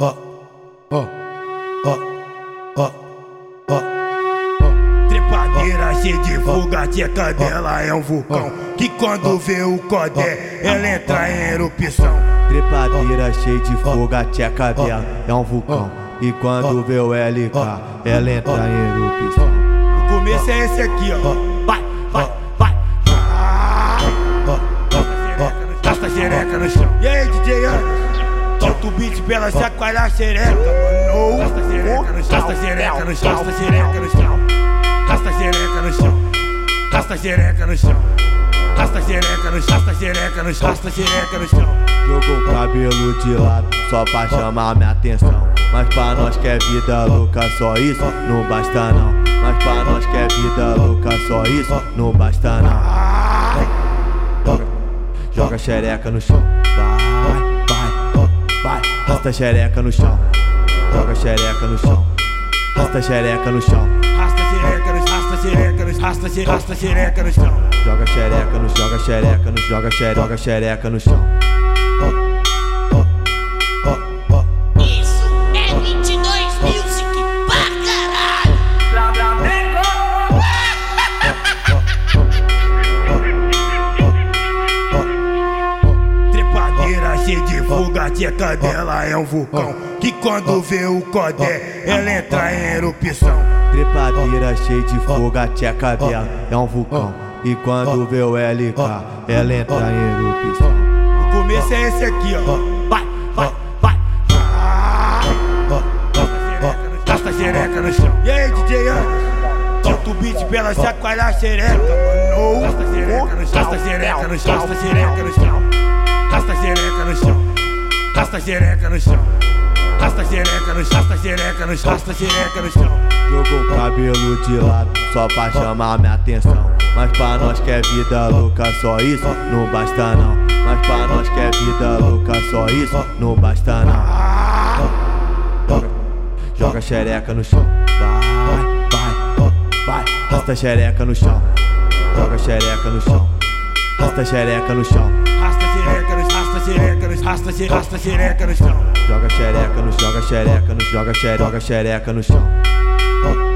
ó, ó, ó, ó, ó. Trepadeira cheia de fuga, tia cadela é um vulcão. Que quando vê o codé, ela entra em erupção. Trepadeira cheia de fogo, a tcheca dela é um vulcão. E quando vê o LK, ela entra em erupção. O começo é esse aqui, ó. Vai, vai, vai. Gasta xereca no chão. E aí, DJ Anderson? solta o beat pela ela chacoalhar a xereca, mano. Gasta xereca no chão, Casta xereca no chão, Casta xereca no chão. Casta xereca no chão, Casta xereca no chão. Casta xereca no chão, Casta xereca no chão, gasta xereca no chão. Jogou o cabelo de lado só pra chamar minha atenção. Mas pra nós que é vida louca, só isso não basta não. Mas pra nós que é vida louca, só isso não basta não. Joga xereca no chão, vai. Rasta xereca no chão. Joga xereca no chão. Rasta xereca no chão. Rasta xereca no rasta xereca no rasta xereca, rasta xereca no chão. Joga xereca no joga xereca no joga xereca, joga xereca no chão. De fuga, tia cadela é um vulcão. Que quando vê o codé, ela entra em erupção. Trepadeira cheia de fogo, a tcheca dela é um vulcão. E quando vê o LK, ela entra em erupção. O começo é esse aqui, ó. Vai, vai, vai. Gasta xereca no chão. E aí, DJ Anderson? Solta o beat pra ela chacoalhar a xereca, mano. Gasta xereca no chão. Gasta xereca no chão. Gasta xereca no chão. Gasta xereca no chão. Gasta a xereca no chão. Gasta a xereca no chão. Gasta a xereca no chão. Gasta a xereca no chão. Jogou o cabelo de lado só pra chamar minha atenção. Mas pra nós que é vida louca, só isso não basta não. Mas pra nós que é vida louca, só isso não basta não. Joga, joga xereca no chão. Vai, vai, vai. Rasta xereca no chão. Joga xereca no chão. Rasta xereca no chão. Rasta xereca no rasta xereca no rasta a xereca, rasta xereca no chão. Joga xereca joga xereca joga xereca, joga xereca no chão.